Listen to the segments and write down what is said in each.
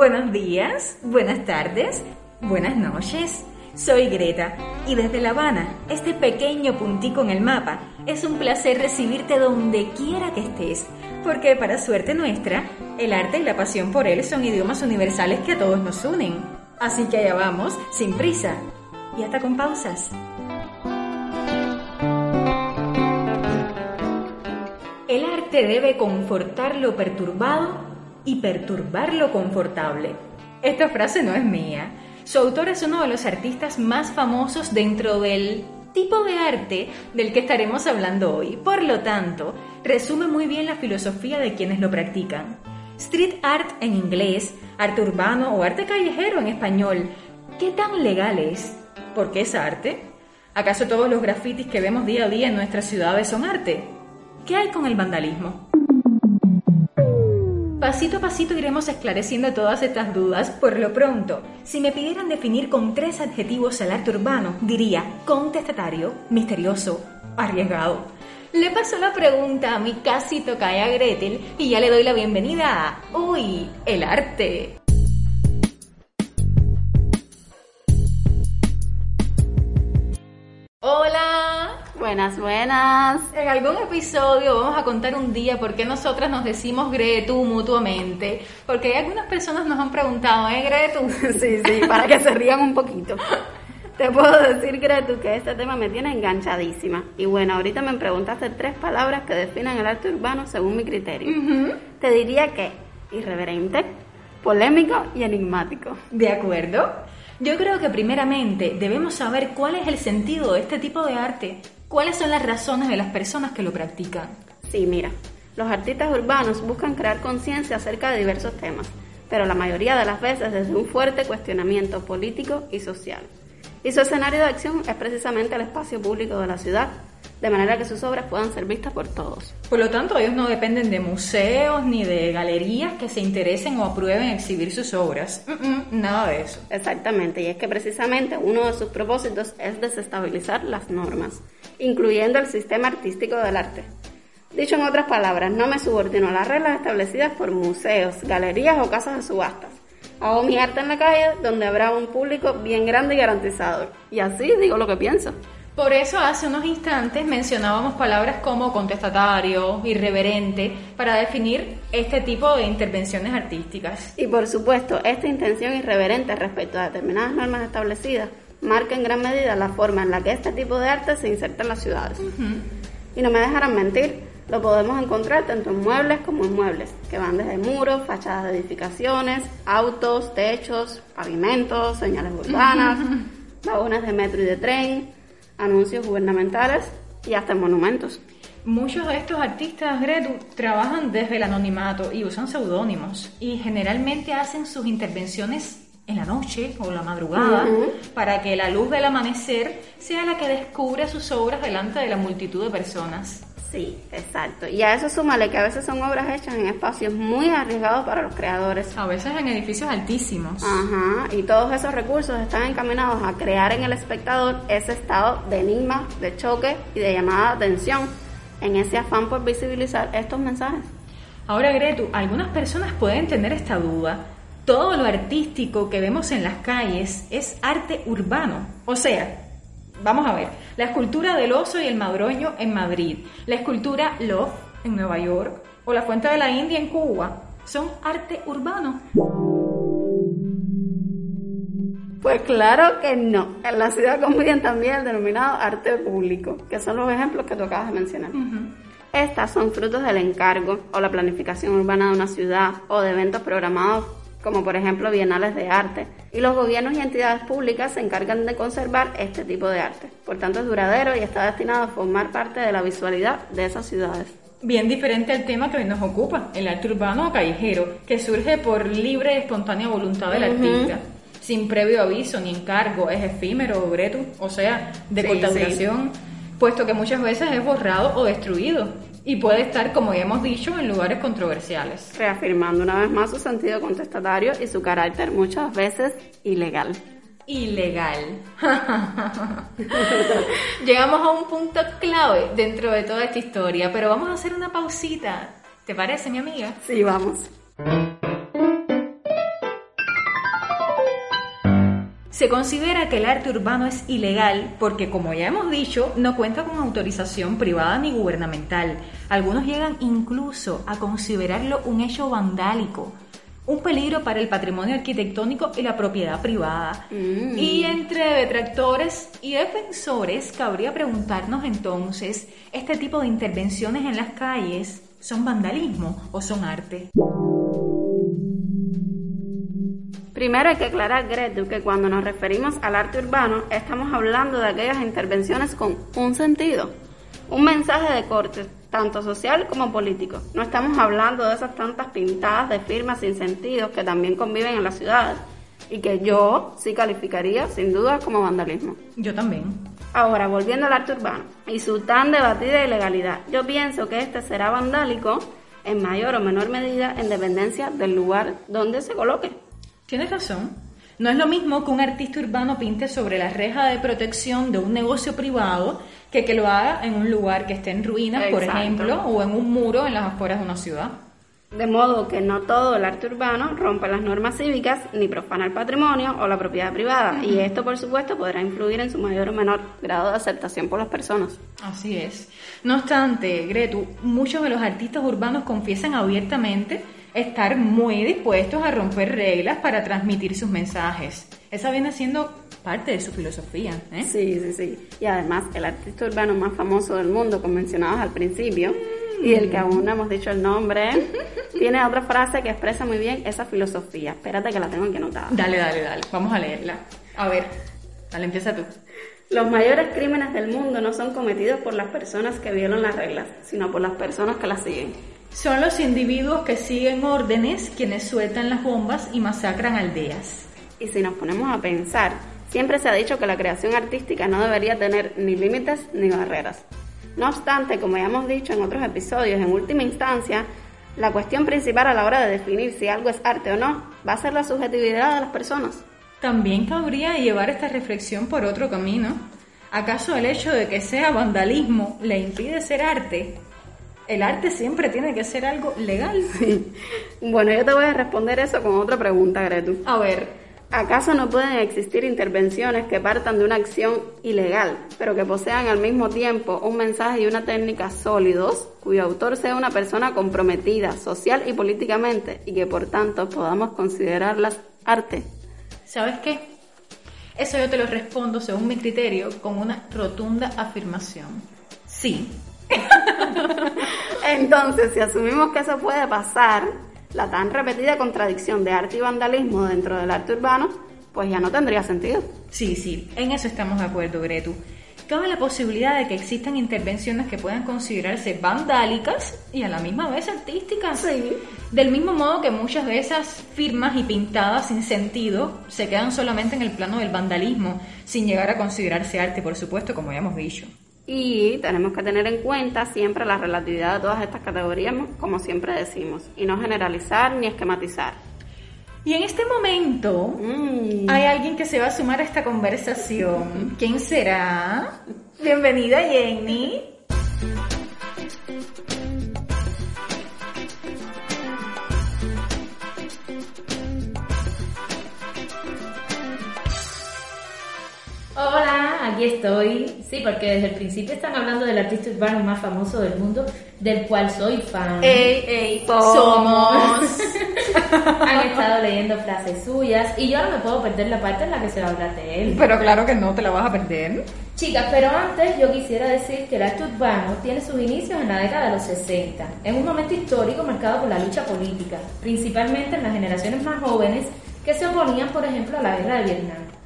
Buenos días, buenas tardes, buenas noches. Soy Greta y desde La Habana, este pequeño puntico en el mapa, es un placer recibirte donde quiera que estés, porque para suerte nuestra, el arte y la pasión por él son idiomas universales que a todos nos unen. Así que allá vamos, sin prisa y hasta con pausas. El arte debe confortar lo perturbado y perturbar lo confortable. Esta frase no es mía. Su autor es uno de los artistas más famosos dentro del tipo de arte del que estaremos hablando hoy. Por lo tanto, resume muy bien la filosofía de quienes lo practican. Street art en inglés, arte urbano o arte callejero en español. ¿Qué tan legal es? ¿Por qué es arte? ¿Acaso todos los grafitis que vemos día a día en nuestras ciudades son arte? ¿Qué hay con el vandalismo? Pasito a pasito iremos esclareciendo todas estas dudas. Por lo pronto, si me pidieran definir con tres adjetivos el arte urbano, diría contestatario, misterioso, arriesgado. Le paso la pregunta a mi casi tocaya Gretel y ya le doy la bienvenida a Uy, el arte. Buenas, buenas. En algún episodio vamos a contar un día por qué nosotras nos decimos Gretu mutuamente. Porque hay algunas personas nos han preguntado, ¿eh, Gretu? Sí, sí, para que se rían un poquito. Te puedo decir, Gretu, que este tema me tiene enganchadísima. Y bueno, ahorita me preguntaste tres palabras que definen el arte urbano según mi criterio. Te diría que irreverente, polémico y enigmático. ¿De acuerdo? Yo creo que primeramente debemos saber cuál es el sentido de este tipo de arte, cuáles son las razones de las personas que lo practican. Sí, mira, los artistas urbanos buscan crear conciencia acerca de diversos temas, pero la mayoría de las veces desde un fuerte cuestionamiento político y social. Y su escenario de acción es precisamente el espacio público de la ciudad, de manera que sus obras puedan ser vistas por todos. Por lo tanto, ellos no dependen de museos ni de galerías que se interesen o aprueben exhibir sus obras. nada de eso. Exactamente, y es que precisamente uno de sus propósitos es desestabilizar las normas, incluyendo el sistema artístico del arte. Dicho en otras palabras, no me subordino a las reglas establecidas por museos, galerías o casas de subastas. Hago mi arte en la calle donde habrá un público bien grande y garantizado. Y así digo lo que pienso. Por eso hace unos instantes mencionábamos palabras como contestatario, irreverente, para definir este tipo de intervenciones artísticas. Y por supuesto, esta intención irreverente respecto a determinadas normas establecidas marca en gran medida la forma en la que este tipo de arte se inserta en las ciudades. Y no me dejarán mentir, lo podemos encontrar tanto en muebles como en muebles, que van desde muros, fachadas de edificaciones, autos, techos, pavimentos, señales urbanas, vagones de metro y de tren, anuncios gubernamentales y hasta en monumentos. Muchos de estos artistas, Gretu, trabajan desde el anonimato y usan seudónimos y generalmente hacen sus intervenciones en la noche o la madrugada para que la luz del amanecer sea la que descubra sus obras delante de la multitud de personas. Sí, exacto. Y a eso súmale que a veces son obras hechas en espacios muy arriesgados para los creadores. A veces en edificios altísimos. Ajá, y todos esos recursos están encaminados a crear en el espectador ese estado de enigma, de choque y de llamada de atención en ese afán por visibilizar estos mensajes. Ahora, Gretu, algunas personas pueden tener esta duda. Todo lo artístico que vemos en las calles es arte urbano. O sea, Vamos a ver, la escultura del oso y el madroño en Madrid, la escultura Love en Nueva York o la Fuente de la India en Cuba, ¿son arte urbano? Pues claro que no. En la ciudad conviven también el denominado arte público, que son los ejemplos que tú acabas de mencionar. Estas son frutos del encargo o la planificación urbana de una ciudad o de eventos programados como por ejemplo bienales de arte, y los gobiernos y entidades públicas se encargan de conservar este tipo de arte. Por tanto, es duradero y está destinado a formar parte de la visualidad de esas ciudades. Bien diferente al tema que hoy nos ocupa, el arte urbano o callejero, que surge por libre y espontánea voluntad del artista, sin previo aviso ni encargo, es efímero o greto, o sea, de sí, puesto que muchas veces es borrado o destruido y puede estar, como ya hemos dicho, en lugares controversiales. Reafirmando una vez más su sentido contestatario y su carácter muchas veces ilegal. Ilegal. Llegamos a un punto clave dentro de toda esta historia, pero vamos a hacer una pausita. ¿Te parece, mi amiga? Sí, vamos. Se considera que el arte urbano es ilegal porque, como ya hemos dicho, no cuenta con autorización privada ni gubernamental. Algunos llegan incluso a considerarlo un hecho vandálico, un peligro para el patrimonio arquitectónico y la propiedad privada. Mm. Y entre detractores y defensores cabría preguntarnos entonces, ¿este tipo de intervenciones en las calles son vandalismo o son arte? Primero hay que aclarar, Gretu, que cuando nos referimos al arte urbano, estamos hablando de aquellas intervenciones con un sentido, un mensaje de corte, tanto social como político. No estamos hablando de esas tantas pintadas de firmas sin sentido que también conviven en las ciudades y que yo sí calificaría sin duda como vandalismo. Yo también. Ahora, volviendo al arte urbano y su tan debatida ilegalidad, yo pienso que este será vandálico en mayor o menor medida en dependencia del lugar donde se coloque. Tienes razón. No es lo mismo que un artista urbano pinte sobre la reja de protección de un negocio privado que que lo haga en un lugar que esté en ruinas, por ejemplo, o en un muro en las afueras de una ciudad. De modo que no todo el arte urbano rompe las normas cívicas ni profana el patrimonio o la propiedad privada. Y esto, por supuesto, podrá influir en su mayor o menor grado de aceptación por las personas. Así es. No obstante, Gretu, muchos de los artistas urbanos confiesan abiertamente estar muy dispuestos a romper reglas para transmitir sus mensajes. Esa viene siendo parte de su filosofía. ¿eh? Sí, sí, sí. Y además, el artista urbano más famoso del mundo, como mencionabas al principio, y el que aún no hemos dicho el nombre, tiene otra frase que expresa muy bien esa filosofía. Espérate que la tengo aquí anotada. Dale, dale, dale. Vamos a leerla. A ver, dale, empieza tú. Los mayores crímenes del mundo no son cometidos por las personas que violan las reglas, sino por las personas que las siguen. Son los individuos que siguen órdenes quienes sueltan las bombas y masacran aldeas. Y si nos ponemos a pensar, siempre se ha dicho que la creación artística no debería tener ni límites ni barreras. No obstante, como ya hemos dicho en otros episodios, en última instancia, la cuestión principal a la hora de definir si algo es arte o no va a ser la subjetividad de las personas. También cabría llevar esta reflexión por otro camino. ¿Acaso el hecho de que sea vandalismo le impide ser arte? El arte siempre tiene que ser algo legal. Bueno, yo te voy a responder eso con otra pregunta, Gretu. A ver, ¿Acaso no pueden existir intervenciones que partan de una acción ilegal, pero que posean al mismo tiempo un mensaje y una técnica sólidos, cuyo autor sea una persona comprometida social y políticamente, y que por tanto podamos considerarlas arte? ¿sabes qué? Eso yo te lo respondo según mi criterio con una rotunda afirmación. Sí. Entonces, si asumimos que eso puede pasar, la tan repetida contradicción de arte y vandalismo dentro del arte urbano, pues ya no tendría sentido. Sí, sí, en eso estamos de acuerdo, Gretu. Cabe la posibilidad de que existan intervenciones que puedan considerarse vandálicas y a la misma vez artísticas. Sí. Del mismo modo que muchas de esas firmas y pintadas sin sentido se quedan solamente en el plano del vandalismo, sin llegar a considerarse arte, por supuesto, como ya hemos dicho. Y tenemos que tener en cuenta siempre la relatividad de todas estas categorías, como siempre decimos, y no generalizar ni esquematizar. Y en este momento Mm. hay alguien que se va a sumar a esta conversación. ¿Quién será? Bienvenida, Jenny. Aquí estoy. Sí, porque desde el principio están hablando del artista urbano más famoso del mundo, del cual soy fan. Ey, ey, Somos. Han estado leyendo frases suyas y yo no me puedo perder la parte en la que se va a hablar de él. Pero claro que no te la vas a perder. Chicas, pero antes yo quisiera decir que el arte urbano tiene sus inicios en la década de los 60, en un momento histórico marcado por la lucha política, principalmente en las generaciones más jóvenes que se oponían, por ejemplo, a la guerra de Vietnam.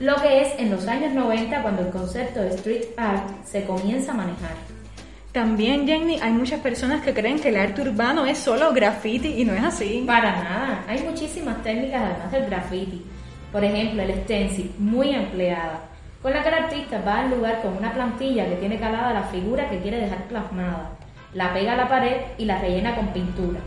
Lo que es en los años 90 cuando el concepto de street art se comienza a manejar. También, Jenny, hay muchas personas que creen que el arte urbano es solo graffiti y no es así. Para nada, hay muchísimas técnicas además del graffiti. Por ejemplo, el stencil, muy empleada, con la que el artista va al lugar con una plantilla que tiene calada la figura que quiere dejar plasmada, la pega a la pared y la rellena con pintura.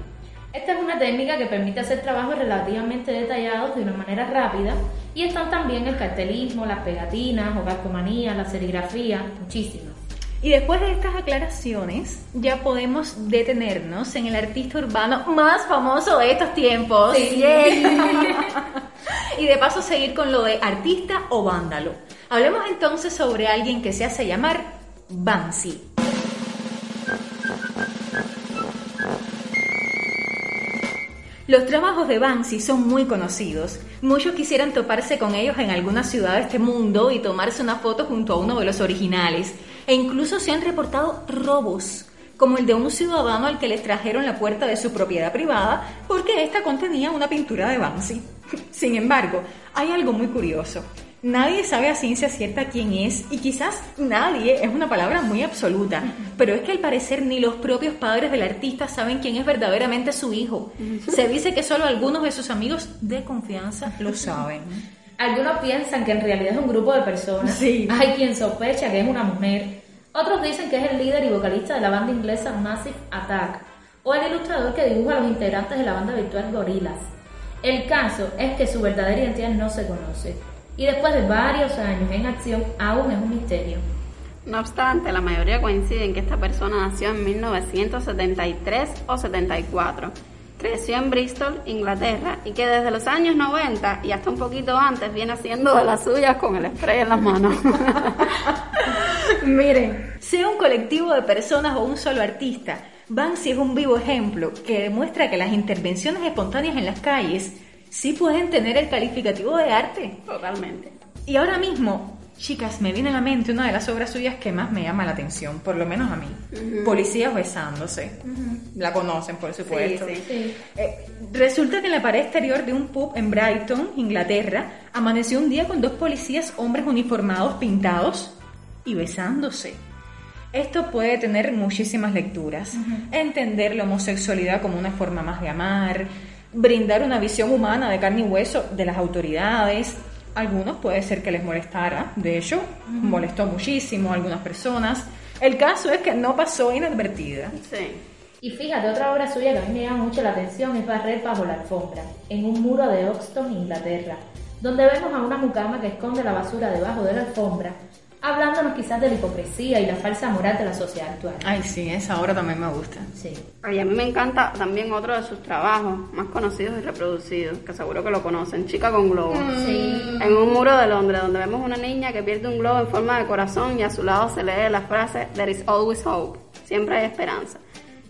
Esta es una técnica que permite hacer trabajos relativamente detallados de una manera rápida y están también el cartelismo, las pegatinas o calcomanía, la serigrafía, muchísimas. Y después de estas aclaraciones, ya podemos detenernos en el artista urbano más famoso de estos tiempos. Sí. y de paso seguir con lo de artista o vándalo. Hablemos entonces sobre alguien que se hace llamar Banksy. Los trabajos de Banksy son muy conocidos. Muchos quisieran toparse con ellos en alguna ciudad de este mundo y tomarse una foto junto a uno de los originales. E incluso se han reportado robos, como el de un ciudadano al que les trajeron la puerta de su propiedad privada porque ésta contenía una pintura de Banksy. Sin embargo, hay algo muy curioso. Nadie sabe a ciencia cierta quién es y quizás nadie es una palabra muy absoluta, pero es que al parecer ni los propios padres del artista saben quién es verdaderamente su hijo. Se dice que solo algunos de sus amigos de confianza lo saben. Algunos piensan que en realidad es un grupo de personas. Sí. Hay quien sospecha que es una mujer. Otros dicen que es el líder y vocalista de la banda inglesa Massive Attack o el ilustrador que dibuja a los integrantes de la banda virtual Gorillaz. El caso es que su verdadera identidad no se conoce y después de varios años en acción aún es un misterio. No obstante, la mayoría coincide en que esta persona nació en 1973 o 74. Creció en Bristol, Inglaterra, y que desde los años 90 y hasta un poquito antes viene haciendo de las suyas con el spray en las manos. Miren, sea un colectivo de personas o un solo artista, Banksy es un vivo ejemplo que demuestra que las intervenciones espontáneas en las calles sí pueden tener el calificativo de arte. Totalmente. Y ahora mismo, chicas, me viene a la mente una de las obras suyas que más me llama la atención, por lo menos a mí. Policías besándose. La conocen, por supuesto. Sí, Sí. Eh, resulta que en la pared exterior de un pub en Brighton, Inglaterra, amaneció un día con dos policías hombres uniformados pintados y besándose. Esto puede tener muchísimas lecturas. Entender la homosexualidad como una forma más de amar, brindar una visión humana de carne y hueso de las autoridades. Algunos puede ser que les molestara, de hecho, molestó muchísimo a algunas personas. El caso es que no pasó inadvertida. Sí. Y fíjate, otra obra suya que a mí me llama mucho la atención es Barrer bajo la alfombra, en un muro de Oxton, Inglaterra, donde vemos a una mucama que esconde la basura debajo de la alfombra, hablándonos quizás de la hipocresía y la falsa moral de la sociedad actual. Ay, sí, esa obra también me gusta. Sí. Ay, a mí me encanta también otro de sus trabajos más conocidos y reproducidos, que seguro que lo conocen, Chica con Globo. Sí. En un muro de Londres, donde vemos una niña que pierde un globo en forma de corazón y a su lado se lee la frase There is always hope, siempre hay esperanza.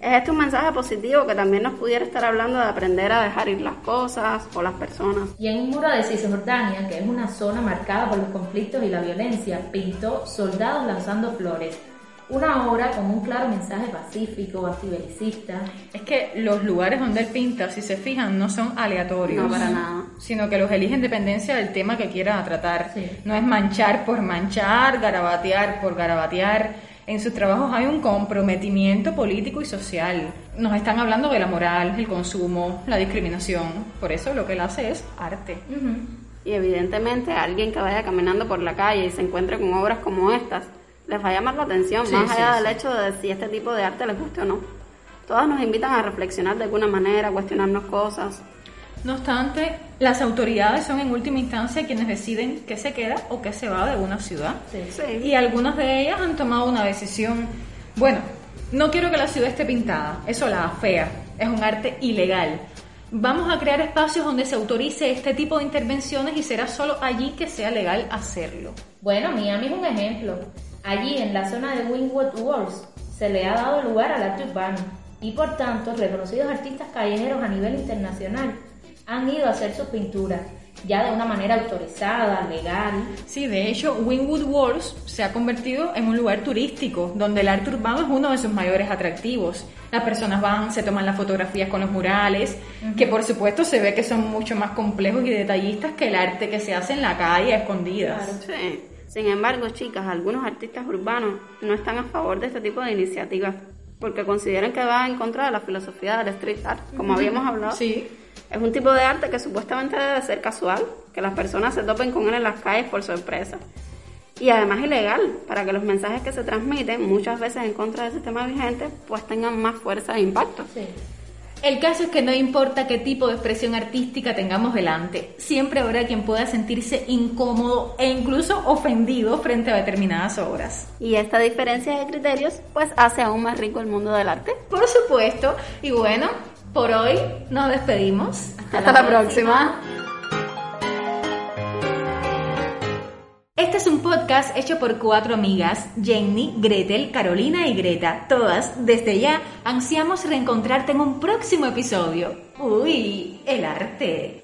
Es este un mensaje positivo que también nos pudiera estar hablando de aprender a dejar ir las cosas o las personas. Y en un muro de Cisjordania, que es una zona marcada por los conflictos y la violencia, pintó Soldados lanzando flores, una obra con un claro mensaje pacífico, antibelicista. Es que los lugares donde él pinta, si se fijan, no son aleatorios. No, para nada. Sino que los elige en dependencia del tema que quiera tratar. Sí. No es manchar por manchar, garabatear por garabatear. En sus trabajos hay un comprometimiento político y social. Nos están hablando de la moral, el consumo, la discriminación. Por eso lo que él hace es arte. Y evidentemente alguien que vaya caminando por la calle y se encuentre con obras como estas, les va a llamar la atención, Sí, más sí, allá sí. del hecho de si este tipo de arte les guste o no. Todas nos invitan a reflexionar de alguna manera, a cuestionarnos cosas. No obstante, las autoridades son en última instancia quienes deciden qué se queda o qué se va de una ciudad. Sí. Sí. Y algunas de ellas han tomado una decisión. Bueno, no quiero que la ciudad esté pintada, eso la fea, es un arte ilegal. Vamos a crear espacios donde se autorice este tipo de intervenciones y será solo allí que sea legal hacerlo. Bueno, Miami es un ejemplo. Allí, en la zona de Wynwood Wars, se le ha dado lugar al arte urbano y, por tanto, reconocidos artistas callejeros a nivel internacional han ido a hacer sus pinturas, ya de una manera autorizada, legal. Sí, de hecho, Wynwood Walls se ha convertido en un lugar turístico donde el arte urbano es uno de sus mayores atractivos. Las personas van, se toman las fotografías con los murales, que por supuesto se ve que son mucho más complejos y detallistas que el arte que se hace en la calle a escondidas. Sí. Sin embargo, chicas, algunos artistas urbanos no están a favor de este tipo de iniciativas porque consideran que va en contra de la filosofía del street art, como habíamos hablado. Sí. Es un tipo de arte que supuestamente debe ser casual, que las personas se topen con él en las calles por sorpresa. Y además ilegal, para que los mensajes que se transmiten, muchas veces en contra del sistema vigente, pues tengan más fuerza e impacto. Sí. El caso es que no importa qué tipo de expresión artística tengamos delante, siempre habrá quien pueda sentirse incómodo e incluso ofendido frente a determinadas obras. Y esta diferencia de criterios, pues hace aún más rico el mundo del arte. Por supuesto, y bueno, por hoy nos despedimos. Hasta, la, próxima. Este es un podcast hecho por cuatro amigas, Jenny, Gretel, Carolina y Greta. Todas, desde ya, ansiamos reencontrarte en un próximo episodio. Uy, el arte.